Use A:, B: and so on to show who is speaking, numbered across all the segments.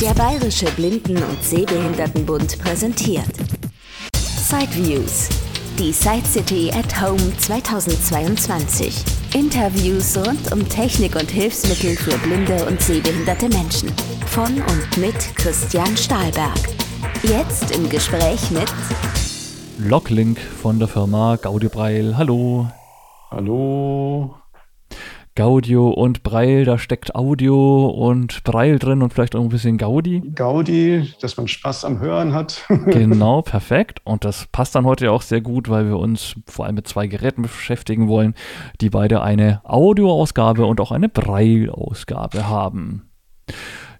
A: Der Bayerische Blinden- und Sehbehindertenbund präsentiert Sideviews. Die Side City at Home 2022. Interviews rund um Technik und Hilfsmittel für blinde und sehbehinderte Menschen. Von und mit Christian Stahlberg. Jetzt im Gespräch mit
B: Locklink von der Firma Gaudio Breil. Hallo.
C: Hallo.
B: Gaudio und Breil, da steckt Audio und Breil drin und vielleicht auch ein bisschen Gaudi.
C: Gaudi, dass man Spaß am Hören hat.
B: genau, perfekt. Und das passt dann heute auch sehr gut, weil wir uns vor allem mit zwei Geräten beschäftigen wollen, die beide eine Audioausgabe und auch eine Braille-Ausgabe haben.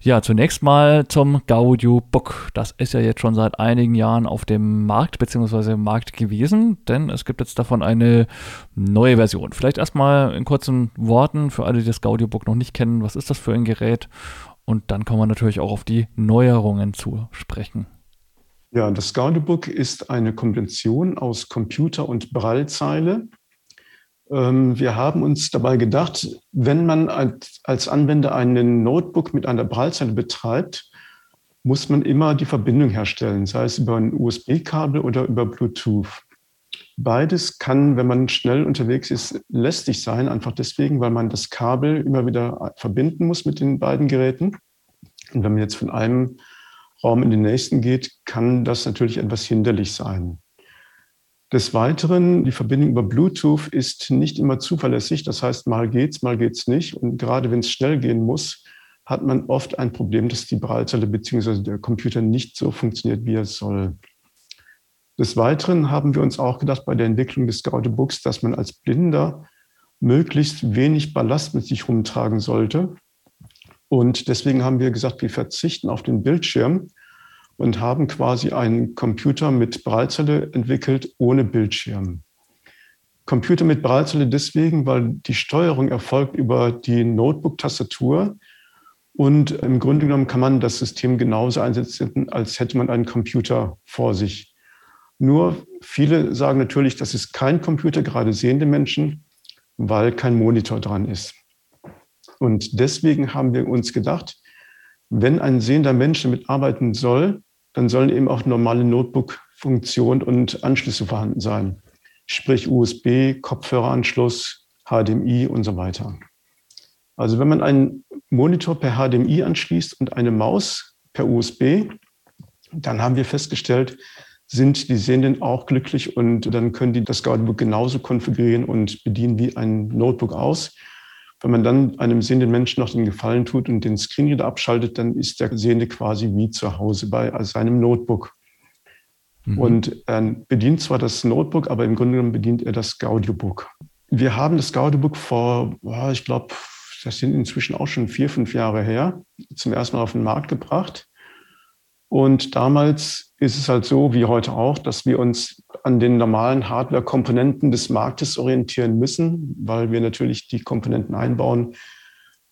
B: Ja, zunächst mal zum Gaudio Book. Das ist ja jetzt schon seit einigen Jahren auf dem Markt bzw. im Markt gewesen, denn es gibt jetzt davon eine neue Version. Vielleicht erstmal in kurzen Worten für alle, die das Gaudio Book noch nicht kennen, was ist das für ein Gerät? Und dann kommen wir natürlich auch auf die Neuerungen zu sprechen.
C: Ja, das Gaudio Book ist eine Kombination aus Computer und Braillezeile. Ähm, wir haben uns dabei gedacht, wenn man als Anwender einen Notebook mit einer Braillezeile betreibt, muss man immer die Verbindung herstellen, sei es über ein USB-Kabel oder über Bluetooth. Beides kann, wenn man schnell unterwegs ist, lästig sein, einfach deswegen, weil man das Kabel immer wieder verbinden muss mit den beiden Geräten. Und wenn man jetzt von einem Raum in den nächsten geht, kann das natürlich etwas hinderlich sein. Des Weiteren, die Verbindung über Bluetooth ist nicht immer zuverlässig. Das heißt, mal geht's, mal geht's nicht. Und gerade wenn es schnell gehen muss, hat man oft ein Problem, dass die Braillezelle bzw. der Computer nicht so funktioniert, wie er soll. Des Weiteren haben wir uns auch gedacht bei der Entwicklung des Gaude Books, dass man als Blinder möglichst wenig Ballast mit sich rumtragen sollte. Und deswegen haben wir gesagt, wir verzichten auf den Bildschirm und haben quasi einen Computer mit Braillezelle entwickelt ohne Bildschirm. Computer mit Braillezelle deswegen, weil die Steuerung erfolgt über die Notebook-Tastatur und im Grunde genommen kann man das System genauso einsetzen, als hätte man einen Computer vor sich. Nur viele sagen natürlich, das ist kein Computer, gerade sehende Menschen, weil kein Monitor dran ist. Und deswegen haben wir uns gedacht, wenn ein sehender Mensch damit arbeiten soll, dann sollen eben auch normale Notebook-Funktionen und Anschlüsse vorhanden sein. Sprich USB, Kopfhöreranschluss, HDMI und so weiter. Also wenn man einen Monitor per HDMI anschließt und eine Maus per USB, dann haben wir festgestellt, sind die Sehenden auch glücklich und dann können die das Guidebook genauso konfigurieren und bedienen wie ein Notebook aus. Wenn man dann einem sehenden Menschen noch den Gefallen tut und den Screenreader abschaltet, dann ist der Sehende quasi wie zu Hause bei seinem Notebook. Mhm. Und er bedient zwar das Notebook, aber im Grunde genommen bedient er das Gaudiobook. Wir haben das Gaudiobook vor, ich glaube, das sind inzwischen auch schon vier, fünf Jahre her, zum ersten Mal auf den Markt gebracht. Und damals ist es halt so, wie heute auch, dass wir uns an den normalen Hardware-Komponenten des Marktes orientieren müssen, weil wir natürlich die Komponenten einbauen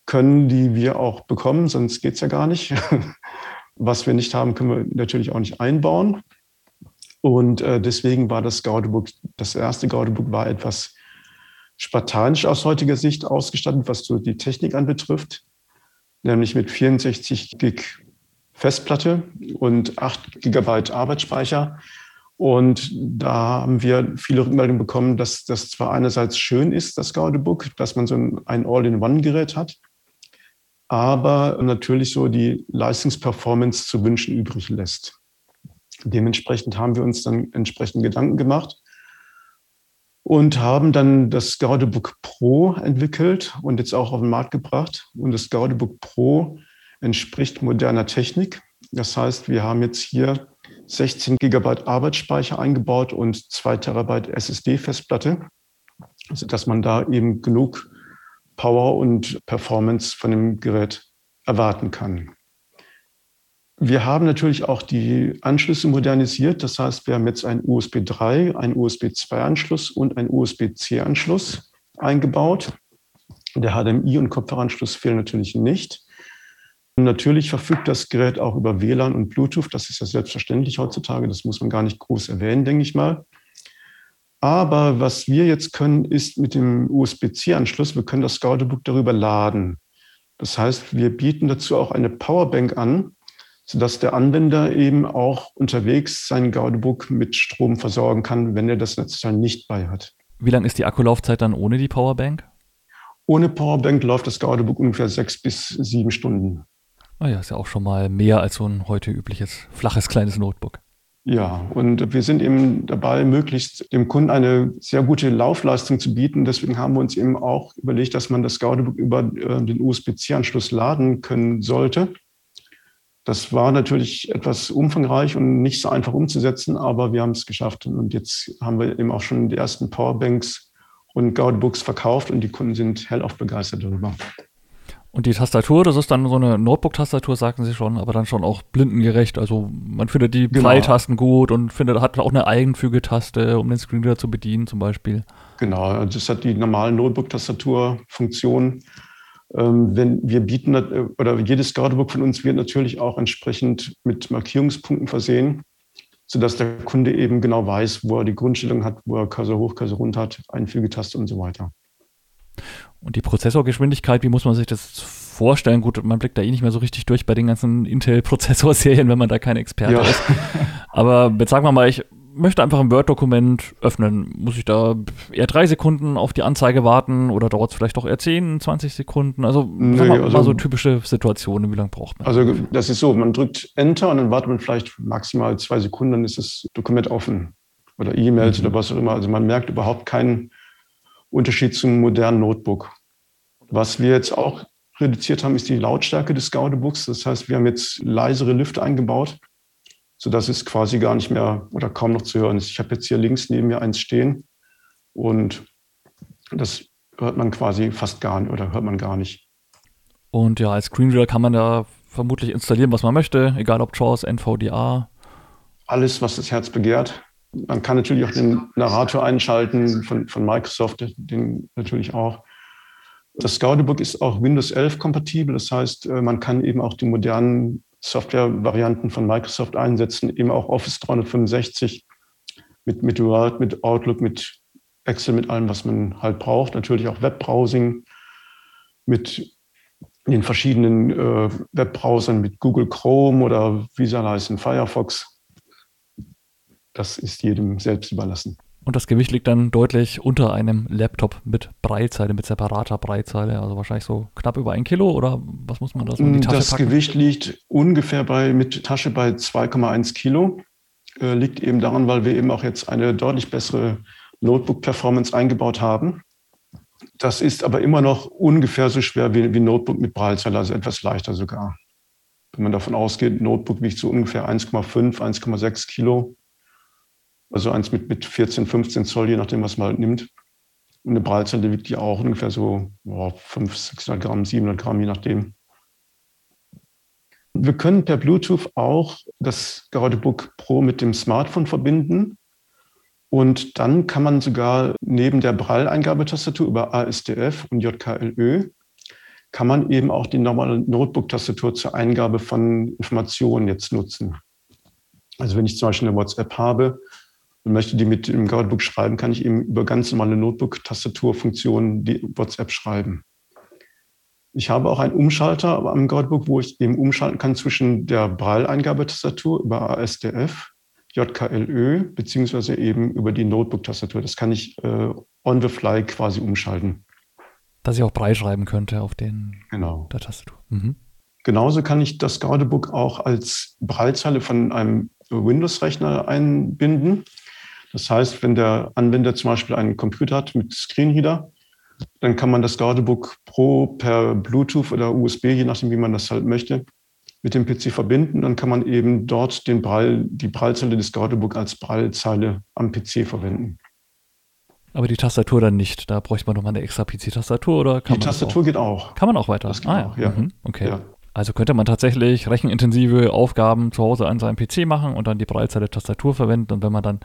C: können, die wir auch bekommen, sonst geht es ja gar nicht. Was wir nicht haben, können wir natürlich auch nicht einbauen. Und äh, deswegen war das Gaudebook, das erste Gaudebook war etwas spartanisch aus heutiger Sicht ausgestattet, was so die Technik anbetrifft, nämlich mit 64 Gig Festplatte und 8 Gigabyte Arbeitsspeicher. Und da haben wir viele Rückmeldungen bekommen, dass das zwar einerseits schön ist, das Gaudebook, dass man so ein All-in-One-Gerät hat, aber natürlich so die Leistungsperformance zu wünschen übrig lässt. Dementsprechend haben wir uns dann entsprechend Gedanken gemacht und haben dann das Gaudebook Pro entwickelt und jetzt auch auf den Markt gebracht. Und das Gaudebook Pro entspricht moderner Technik. Das heißt, wir haben jetzt hier 16 Gigabyte Arbeitsspeicher eingebaut und 2 Terabyte SSD-Festplatte, sodass man da eben genug Power und Performance von dem Gerät erwarten kann. Wir haben natürlich auch die Anschlüsse modernisiert. Das heißt, wir haben jetzt einen USB 3, einen USB 2 Anschluss und einen USB-C Anschluss eingebaut. Der HDMI und Kopfhöreranschluss fehlen natürlich nicht. Natürlich verfügt das Gerät auch über WLAN und Bluetooth. Das ist ja selbstverständlich heutzutage. Das muss man gar nicht groß erwähnen, denke ich mal. Aber was wir jetzt können, ist mit dem USB-C-Anschluss, wir können das Scoutebook darüber laden. Das heißt, wir bieten dazu auch eine Powerbank an, sodass der Anwender eben auch unterwegs sein Gaudebook mit Strom versorgen kann, wenn er das Netzteil nicht bei hat.
B: Wie lang ist die Akkulaufzeit dann ohne die Powerbank?
C: Ohne Powerbank läuft das Gaudebook ungefähr sechs bis sieben Stunden.
B: Ah ja, ist ja auch schon mal mehr als so ein heute übliches flaches kleines Notebook.
C: Ja, und wir sind eben dabei, möglichst dem Kunden eine sehr gute Laufleistung zu bieten. Deswegen haben wir uns eben auch überlegt, dass man das Gaudebook über äh, den USB-C-Anschluss laden können sollte. Das war natürlich etwas umfangreich und nicht so einfach umzusetzen, aber wir haben es geschafft. Und jetzt haben wir eben auch schon die ersten Powerbanks und Gaudebooks verkauft und die Kunden sind hellauf begeistert darüber.
B: Und die Tastatur, das ist dann so eine Notebook-Tastatur, sagten sie schon, aber dann schon auch blindengerecht. Also man findet die genau. Pfeiltasten gut und findet, hat auch eine Eigenfügetaste, um den Screenreader zu bedienen zum Beispiel.
C: Genau, also das hat die normalen Notebook-Tastatur-Funktion. Ähm, wenn wir bieten, oder jedes Guardebook von uns wird natürlich auch entsprechend mit Markierungspunkten versehen, sodass der Kunde eben genau weiß, wo er die Grundstellung hat, wo er Cursor hoch, Cursor runter hat, Einfügetaste und so weiter.
B: Und die Prozessorgeschwindigkeit, wie muss man sich das vorstellen? Gut, man blickt da eh nicht mehr so richtig durch bei den ganzen Intel-Prozessorserien, wenn man da kein Experte ja. ist. Aber jetzt sagen wir mal, ich möchte einfach ein Word-Dokument öffnen. Muss ich da eher drei Sekunden auf die Anzeige warten oder dauert es vielleicht auch eher 10, 20 Sekunden? Also, nee, mal, also mal so typische Situationen, wie lange braucht man?
C: Also das ist so, man drückt Enter und dann wartet man vielleicht maximal zwei Sekunden, dann ist das Dokument offen. Oder E-Mails mhm. oder was auch immer. Also man merkt überhaupt keinen Unterschied zum modernen Notebook. Was wir jetzt auch reduziert haben, ist die Lautstärke des Gaudebooks. Das heißt, wir haben jetzt leisere Lüfter eingebaut, sodass es quasi gar nicht mehr oder kaum noch zu hören ist. Ich habe jetzt hier links neben mir eins stehen und das hört man quasi fast gar nicht oder hört man gar nicht.
B: Und ja, als Screenreader kann man da vermutlich installieren, was man möchte, egal ob JAWS, NVDA.
C: Alles, was das Herz begehrt. Man kann natürlich auch den Narrator einschalten von, von Microsoft, den natürlich auch. Das Gaudebook ist auch Windows 11 kompatibel. Das heißt, äh, man kann eben auch die modernen Software-Varianten von Microsoft einsetzen, eben auch Office 365 mit, mit Word, mit Outlook, mit Excel, mit allem, was man halt braucht. Natürlich auch Webbrowsing mit den verschiedenen äh, Webbrowsern, mit Google Chrome oder wie sie heißen, Firefox das ist jedem selbst überlassen.
B: Und das Gewicht liegt dann deutlich unter einem Laptop mit Breitzeile, mit separater Breitzeile, also wahrscheinlich so knapp über ein Kilo oder was muss man da so
C: in die Tasche Das packen? Gewicht liegt ungefähr bei, mit Tasche bei 2,1 Kilo. Äh, liegt eben daran, weil wir eben auch jetzt eine deutlich bessere Notebook-Performance eingebaut haben. Das ist aber immer noch ungefähr so schwer wie, wie Notebook mit Breitzeile, also etwas leichter sogar. Wenn man davon ausgeht, Notebook wiegt so ungefähr 1,5, 1,6 Kilo also eins mit, mit 14, 15 Zoll, je nachdem, was man halt nimmt. Und eine Breitzelle wiegt ja auch ungefähr so oh, 500, 600 Gramm, 700 Gramm, je nachdem. Wir können per Bluetooth auch das Gaudebook Pro mit dem Smartphone verbinden. Und dann kann man sogar neben der Braille-Eingabetastatur über ASDF und JKLÖ kann man eben auch die normale Notebook-Tastatur zur Eingabe von Informationen jetzt nutzen. Also wenn ich zum Beispiel eine WhatsApp habe, möchte die mit dem Guidebook schreiben, kann ich eben über ganz normale Notebook-Tastaturfunktionen die WhatsApp schreiben. Ich habe auch einen Umschalter am Guidebook, wo ich eben umschalten kann zwischen der Braille-Eingabetastatur über ASDF, JKLÖ, beziehungsweise eben über die Notebook-Tastatur. Das kann ich äh, on the fly quasi umschalten.
B: Dass ich auch Braille schreiben könnte auf den,
C: genau.
B: der Tastatur. Mhm.
C: Genauso kann ich das Guidebook auch als Braillezeile von einem Windows-Rechner einbinden. Das heißt, wenn der Anwender zum Beispiel einen Computer hat mit Screenreader, dann kann man das Guardebook Pro per Bluetooth oder USB, je nachdem, wie man das halt möchte, mit dem PC verbinden. Dann kann man eben dort den Brall, die Prallzeile des Guardebook als Prallzeile am PC verwenden.
B: Aber die Tastatur dann nicht. Da bräuchte man nochmal eine extra PC-Tastatur oder
C: kann Die Tastatur auch? geht auch.
B: Kann man auch weiter.
C: Das geht ah, auch, ja. Mhm.
B: Okay. Ja. Also könnte man tatsächlich rechenintensive Aufgaben zu Hause an seinem PC machen und dann die Breitseite Tastatur verwenden. Und wenn man dann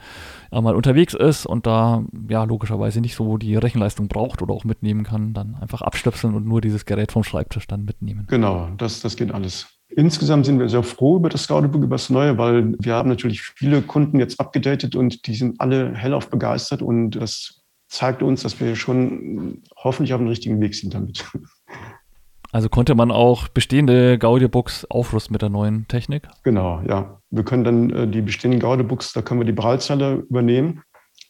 B: einmal unterwegs ist und da ja logischerweise nicht so die Rechenleistung braucht oder auch mitnehmen kann, dann einfach abstöpseln und nur dieses Gerät vom Schreibtisch dann mitnehmen.
C: Genau, das, das geht alles. Insgesamt sind wir sehr froh über das Gaudebook, über das Neue, weil wir haben natürlich viele Kunden jetzt abgedatet und die sind alle hellauf begeistert und das zeigt uns, dass wir schon hoffentlich auf dem richtigen Weg sind damit.
B: Also konnte man auch bestehende Gaudi-Books aufrüsten mit der neuen Technik?
C: Genau, ja. Wir können dann äh, die bestehenden Gaudi-Books, da können wir die Braillezeile übernehmen.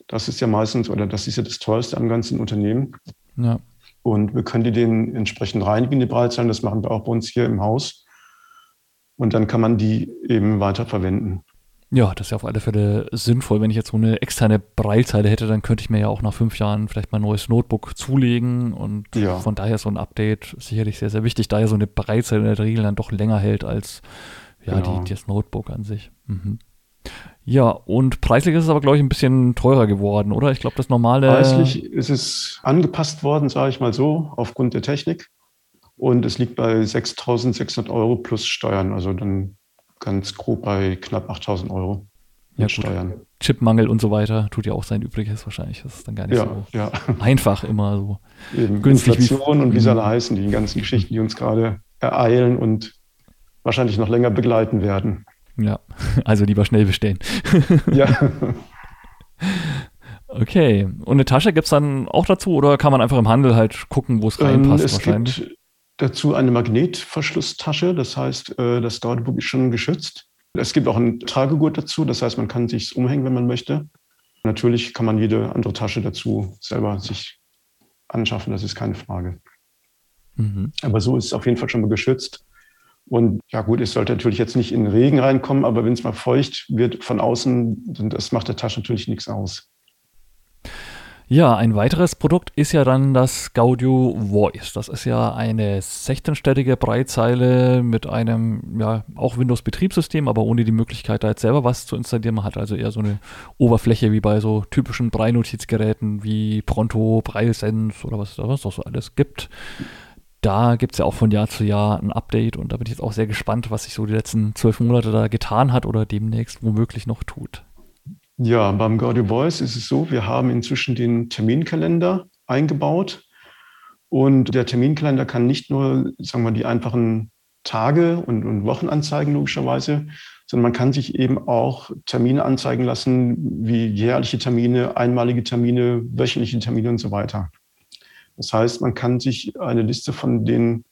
C: Das ist ja meistens, oder das ist ja das teuerste am ganzen Unternehmen.
B: Ja.
C: Und wir können die den entsprechend reinigen, die Breitzeilen. Das machen wir auch bei uns hier im Haus. Und dann kann man die eben weiter verwenden.
B: Ja, das ist ja auf alle Fälle sinnvoll. Wenn ich jetzt so eine externe Breilzeile hätte, dann könnte ich mir ja auch nach fünf Jahren vielleicht mal ein neues Notebook zulegen. Und
C: Ja.
B: von daher ist so ein Update sicherlich sehr, sehr wichtig, da ja so eine Breilzeile in der Regel dann doch länger hält als ja,
C: Genau.
B: die, das Notebook an sich. Mhm. Ja, und preislich ist es aber, glaube ich, ein bisschen teurer geworden, oder? Ich glaube, das normale.
C: Preislich ist es angepasst worden, sage ich mal so, aufgrund der Technik. Und es liegt bei 6.600 Euro plus Steuern. Also dann ganz grob bei knapp 8.000 Euro
B: Ja,
C: mit
B: gut.
C: Steuern.
B: Chipmangel und so weiter tut ja auch sein Übriges wahrscheinlich. Das ist dann gar nicht
C: Ja,
B: so
C: ja.
B: einfach immer so.
C: Eben
B: Günstig wie-
C: Inflation und wie sie alle heißen, die ganzen Geschichten, die uns gerade ereilen und wahrscheinlich noch länger begleiten werden.
B: Ja, also lieber schnell bestellen.
C: Ja,
B: Okay. Und eine Tasche gibt es dann auch dazu oder kann man einfach im Handel halt gucken, wo es
C: ähm,
B: reinpasst
C: es
B: wahrscheinlich?
C: gibt dazu eine Magnetverschlusstasche, das heißt, äh, das Gaudebook ist schon geschützt. Es gibt auch ein Tragegurt dazu, das heißt, man kann sich umhängen, wenn man möchte. Natürlich kann man jede andere Tasche dazu selber sich anschaffen, das ist keine Frage.
B: Mhm.
C: Aber so ist es auf jeden Fall schon mal geschützt. Und ja gut, es sollte natürlich jetzt nicht in den Regen reinkommen, aber wenn es mal feucht wird von außen, dann das macht der Tasche natürlich nichts aus.
B: Ja, ein weiteres Produkt ist ja dann das Gaudio Voice. Das ist ja eine 16-stellige Breitzeile mit einem, ja, auch Windows-Betriebssystem, aber ohne die Möglichkeit, da jetzt selber was zu installieren. Man hat also eher so eine Oberfläche wie bei so typischen Brei-Notizgeräten wie Pronto, BrailleSense oder was was noch so alles gibt. Da gibt es ja auch von Jahr zu Jahr ein Update und da bin ich jetzt auch sehr gespannt, was sich so die letzten zwölf Monate da getan hat oder demnächst womöglich noch tut.
C: Ja, beim Gaudio Voice ist es so, wir haben inzwischen den Terminkalender eingebaut. Und der Terminkalender kann nicht nur, sagen wir, die einfachen Tage und, und Wochen anzeigen, logischerweise, sondern man kann sich eben auch Termine anzeigen lassen, wie jährliche Termine, einmalige Termine, wöchentliche Termine und so weiter. Das heißt, man kann sich eine Liste von den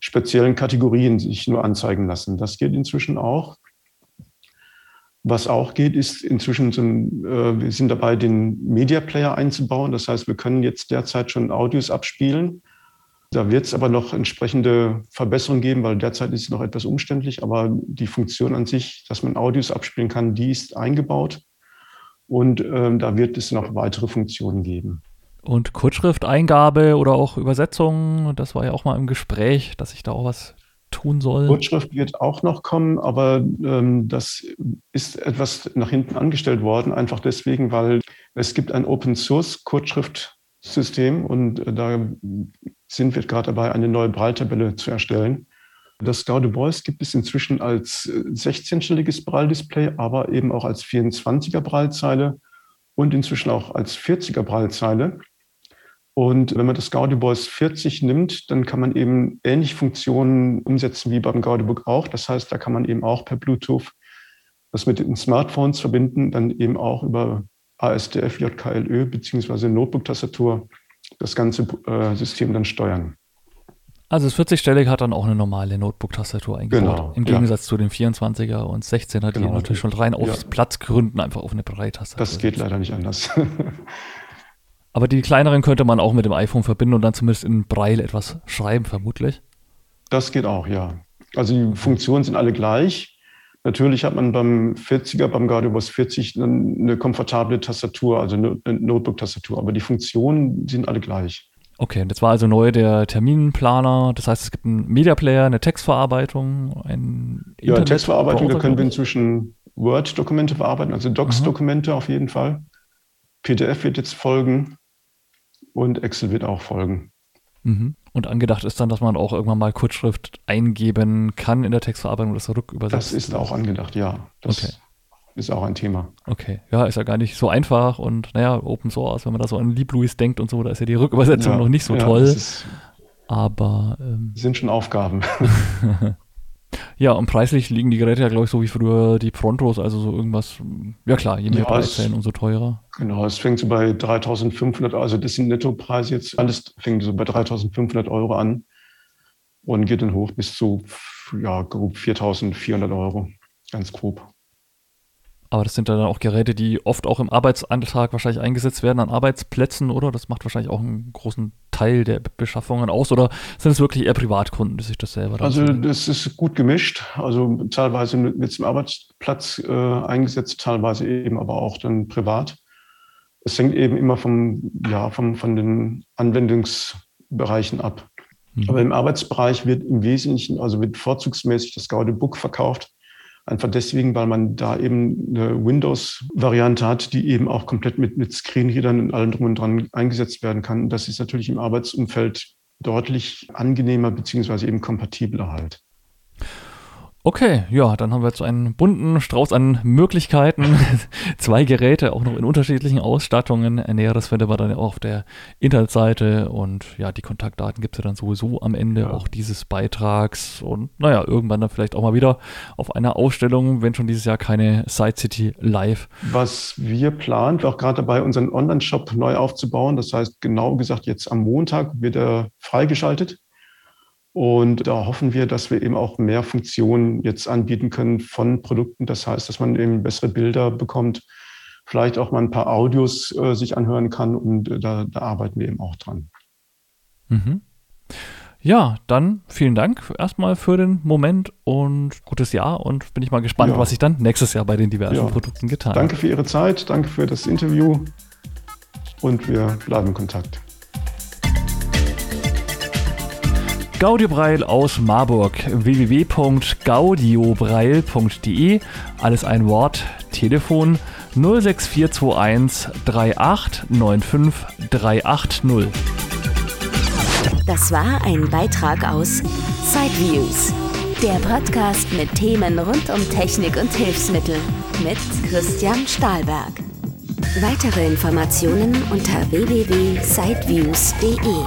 C: speziellen Kategorien sich nur anzeigen lassen. Das geht inzwischen auch. Was auch geht, ist inzwischen so ein, äh, wir sind dabei, den Media Player einzubauen. Das heißt, wir können jetzt derzeit schon Audios abspielen. Da wird es aber noch entsprechende Verbesserungen geben, weil derzeit ist es noch etwas umständlich. Aber die Funktion an sich, dass man Audios abspielen kann, die ist eingebaut. Und ähm, da wird es noch weitere Funktionen geben.
B: Und Kurzschrifteingabe oder auch Übersetzung, das war ja auch mal im Gespräch, dass ich da auch was tun soll.
C: Kurzschrift wird auch noch kommen, aber ähm, das ist etwas nach hinten angestellt worden, einfach deswegen, weil es gibt ein Open Source Kurzschriftsystem und äh, da sind wir gerade dabei, eine neue Brailletabelle zu erstellen. Das Gaude Voice gibt es inzwischen als äh, 16-stelliges Braille-Display, aber eben auch als 24er Braillezeile und inzwischen auch als 40er Braillezeile. Und wenn man das Gaudi Voice 40 nimmt, dann kann man eben ähnliche Funktionen umsetzen wie beim Gaudiobook auch. Das heißt, da kann man eben auch per Bluetooth das mit den Smartphones verbinden, dann eben auch über ASDF, JKLÖ beziehungsweise Notebook-Tastatur das ganze äh, System dann steuern.
B: Also das 40-stellige hat dann auch eine normale Notebook-Tastatur eingebaut.
C: Genau,
B: Im
C: ja.
B: Gegensatz zu den 24er und 16er, die
C: Genau.
B: natürlich schon rein aus
C: Ja.
B: Platzgründen einfach auf eine Breitastatur
C: Das geht leider nicht anders.
B: Aber die kleineren könnte man auch mit dem iPhone verbinden und dann zumindest in Braille etwas schreiben, vermutlich.
C: Das geht auch, ja. Also die Funktionen sind alle gleich. Natürlich hat man beim 40er, beim GuardiOS 40 dann eine komfortable Tastatur, also eine Notebook-Tastatur, aber die Funktionen sind alle gleich.
B: Okay, und jetzt war also neu der Terminplaner. Das heißt, es gibt einen Media Player, eine Textverarbeitung, ein
C: Ja,
B: Internet-
C: Textverarbeitung, da können wir inzwischen Word-Dokumente verarbeiten, also Docs-Dokumente auf jeden Fall. PDF wird jetzt folgen und Excel wird auch folgen.
B: Mhm. Und angedacht ist dann, dass man auch irgendwann mal Kurzschrift eingeben kann in der Textverarbeitung das rückübersetzt.
C: Das ist auch angedacht, ja. Das
B: Okay.
C: ist auch ein Thema.
B: Okay, ja, ist ja gar nicht so einfach und naja, Open Source, wenn man da so an LibLouis denkt und so, da ist ja die Rückübersetzung
C: Ja,
B: noch nicht so
C: ja,
B: toll,
C: ist,
B: aber ähm,
C: sind schon Aufgaben.
B: ja, und preislich liegen die Geräte ja, glaube ich, so wie früher die Prontos, also so irgendwas, ja klar, je mehr
C: Ja,
B: Breitzellen, umso teurer.
C: Genau, es fängt so bei 3500, also das sind Nettopreise jetzt, alles fängt so bei 3500 Euro an. und geht dann hoch bis zu ja, grob 4.400 Euro, ganz grob.
B: Aber das sind dann auch Geräte, die oft auch im Arbeitsalltag wahrscheinlich eingesetzt werden an Arbeitsplätzen, oder? Das macht wahrscheinlich auch einen großen Teil der Beschaffungen aus. Oder sind es wirklich eher Privatkunden, die sich das selber
C: Also das ist gut gemischt. Also teilweise mit zum Arbeitsplatz äh, eingesetzt, teilweise eben aber auch dann privat. Es hängt eben immer vom, ja, vom, von den Anwendungsbereichen ab. Mhm. Aber im Arbeitsbereich wird im Wesentlichen, also wird vorzugsmäßig das Gaudi Book verkauft Einfach deswegen, weil man da eben eine Windows-Variante hat, die eben auch komplett mit, mit Screenreadern und allem drum und dran eingesetzt werden kann. Und das ist natürlich im Arbeitsumfeld deutlich angenehmer beziehungsweise eben kompatibler halt.
B: Okay, ja, dann haben wir jetzt einen bunten Strauß an Möglichkeiten. Zwei Geräte, auch noch in unterschiedlichen Ausstattungen. Näheres findet man dann auch auf der Internetseite und ja, die Kontaktdaten gibt es ja dann sowieso am Ende ja. auch dieses Beitrags und naja, irgendwann dann vielleicht auch mal wieder auf einer Ausstellung, wenn schon dieses Jahr keine Side City live.
C: Was wir planen, wir auch gerade dabei, unseren Online-Shop neu aufzubauen. Das heißt, genau gesagt, jetzt am Montag wird er freigeschaltet. Und da hoffen wir, dass wir eben auch mehr Funktionen jetzt anbieten können von Produkten. Das heißt, dass man eben bessere Bilder bekommt, vielleicht auch mal ein paar Audios äh, sich anhören kann und äh, da, da, arbeiten wir eben auch dran.
B: Mhm. Ja, dann vielen Dank erstmal für den Moment und gutes Jahr und bin ich mal gespannt, ja. was sich dann nächstes Jahr bei den diversen ja. Produkten getan
C: Danke für Ihre Zeit, danke für das Interview und wir bleiben in Kontakt.
B: Gaudiobreil aus Marburg. www.gaudiobreil.de. Alles ein Wort. Telefon 06421 3895 380.
A: Das war ein Beitrag aus Sideviews, der Podcast mit Themen rund um Technik und Hilfsmittel mit Christian Stahlberg. Weitere Informationen unter www.sideviews.de.